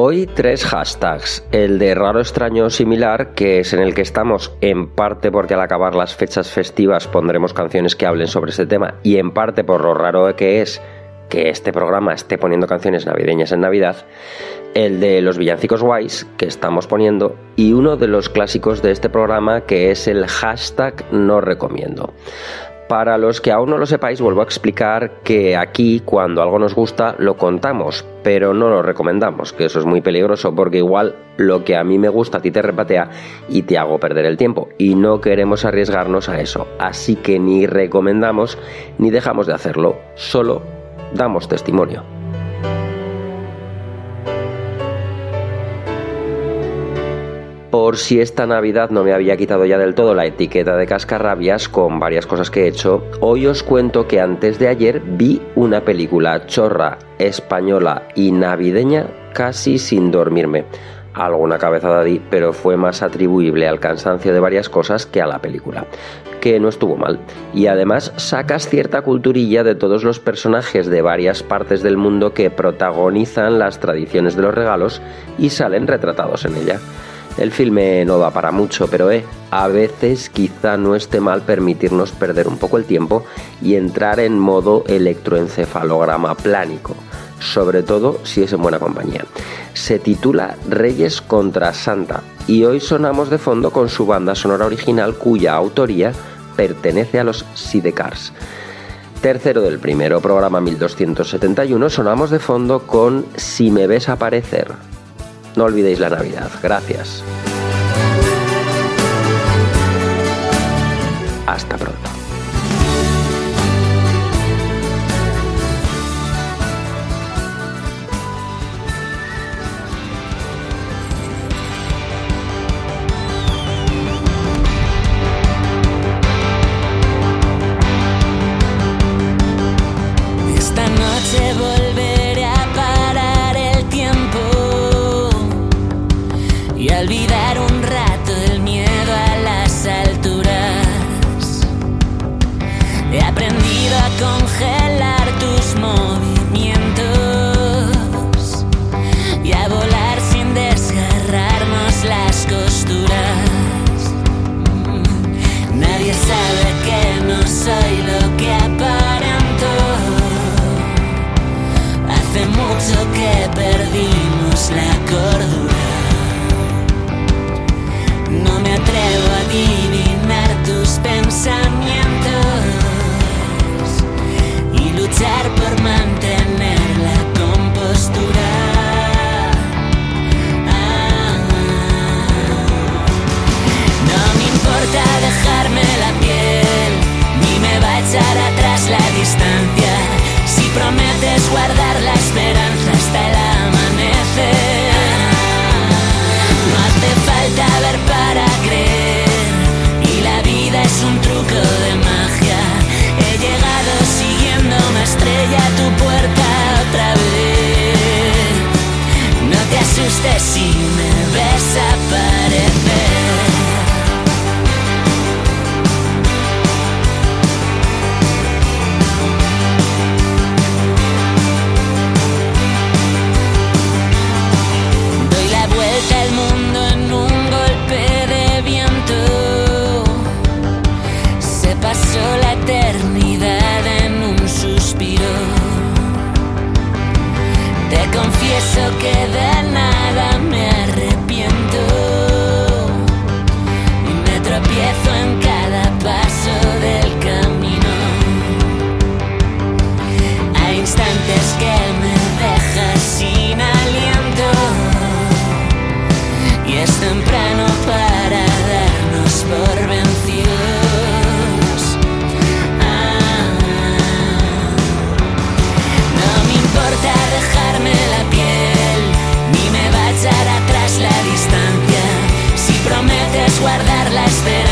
Hoy tres hashtags. El de raro extraño similar, que es en el que estamos en parte porque al acabar las fechas festivas pondremos canciones que hablen sobre ese tema y en parte por lo raro que es que este programa esté poniendo canciones navideñas en Navidad. El de los villancicos guays que estamos poniendo y uno de los clásicos de este programa que es el hashtag no recomiendo. Para los que aún no lo sepáis, vuelvo a explicar que aquí cuando algo nos gusta lo contamos, pero no lo recomendamos, que eso es muy peligroso porque igual lo que a mí me gusta a ti te repatea y te hago perder el tiempo y no queremos arriesgarnos a eso. Así que ni recomendamos ni dejamos de hacerlo, solo damos testimonio. Por si esta Navidad no me había quitado ya del todo la etiqueta de cascarrabias con varias cosas que he hecho, hoy os cuento que antes de ayer vi una película chorra, española y navideña casi sin dormirme. Alguna cabezada di, pero fue más atribuible al cansancio de varias cosas que a la película, que no estuvo mal. Y además sacas cierta culturilla de todos los personajes de varias partes del mundo que protagonizan las tradiciones de los regalos y salen retratados en ella. El filme no va para mucho, pero eh, a veces quizá no esté mal permitirnos perder un poco el tiempo y entrar en modo electroencefalograma plánico, sobre todo si es en buena compañía. Se titula Reyes contra Santa y hoy sonamos de fondo con su banda sonora original cuya autoría pertenece a los Sidecars. Tercero del primero, programa 1271, sonamos de fondo con Si me ves aparecer, no olvidéis la Navidad. Gracias. Hasta pronto. descosturats sweater. See